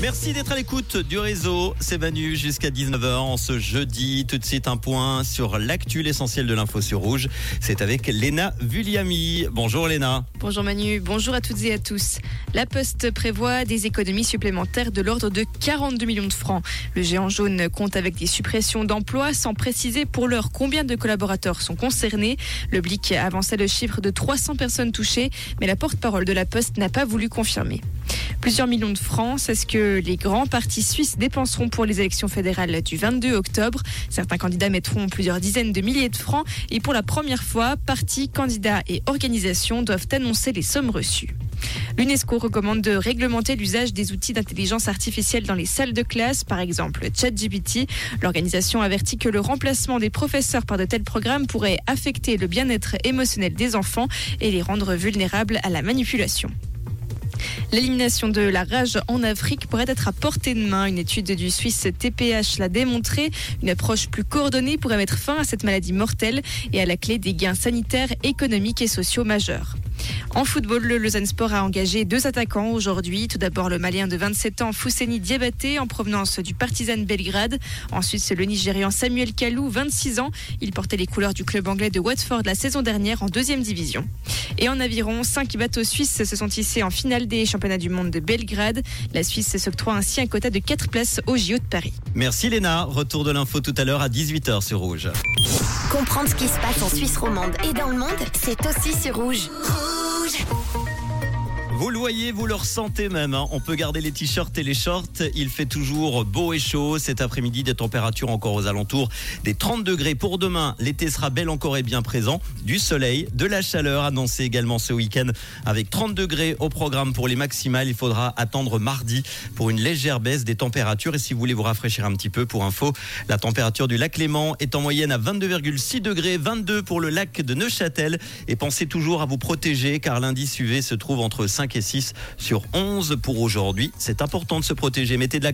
Merci d'être à l'écoute du réseau. C'est Manu jusqu'à 19h en ce jeudi. Tout de suite un point sur l'actu, l'essentiel de l'info sur Rouge. C'est avec Léna Vulliami. Bonjour Léna. Bonjour Manu, bonjour à toutes et à tous. La Poste prévoit des économies supplémentaires de l'ordre de 42 millions de francs. Le géant jaune compte avec des suppressions d'emplois sans préciser pour l'heure combien de collaborateurs sont concernés. Le Blic avançait le chiffre de 300 personnes touchées, mais la porte-parole de la Poste n'a pas voulu confirmer. Plusieurs millions de francs, c'est ce que les grands partis suisses dépenseront pour les élections fédérales du 22 octobre. Certains candidats mettront plusieurs dizaines de milliers de francs et pour la première fois, partis, candidats et organisations doivent annoncer les sommes reçues. L'UNESCO recommande de réglementer l'usage des outils d'intelligence artificielle dans les salles de classe, par exemple ChatGPT. L'organisation avertit que le remplacement des professeurs par de tels programmes pourrait affecter le bien-être émotionnel des enfants et les rendre vulnérables à la manipulation. L'élimination de la rage en Afrique pourrait être à portée de main. Une étude du Suisse TPH l'a démontré. Une approche plus coordonnée pourrait mettre fin à cette maladie mortelle et à la clé des gains sanitaires, économiques et sociaux majeurs. En football, le Lausanne Sport a engagé deux attaquants aujourd'hui. Tout d'abord, le Malien de 27 ans, Fousseni Diabaté, en provenance du Partizan Belgrade. Ensuite, c'est le Nigérian Samuel Kalou, 26 ans. Il portait les couleurs du club anglais de Watford la saison dernière en deuxième division. Et en aviron, cinq bateaux suisses se sont hissés en finale des championnats du monde de Belgrade. La Suisse s'octroie ainsi un quota de 4 places au JO de Paris. Merci Léna. Retour de l'info tout à l'heure à 18h sur Rouge. Comprendre ce qui se passe en Suisse romande et dans le monde, c'est aussi sur Rouge. Vous le voyez, vous le ressentez même. hein. On peut garder les t-shirts et les shorts. Il fait toujours beau et chaud. Cet après-midi, des températures encore aux alentours des 30 degrés. Pour demain, l'été sera bel encore et bien présent. Du soleil, de la chaleur annoncée également ce week-end avec 30 degrés au programme pour les maximales. Il faudra attendre mardi pour une légère baisse des températures. Et si vous voulez vous rafraîchir un petit peu, pour info, la température du lac Léman est en moyenne à 22,6 degrés, 22 pour le lac de Neuchâtel. Et pensez toujours à vous protéger car l'indice UV se trouve entre 5 et 6 sur 11 pour aujourd'hui. C'est important de se protéger. Mettez de la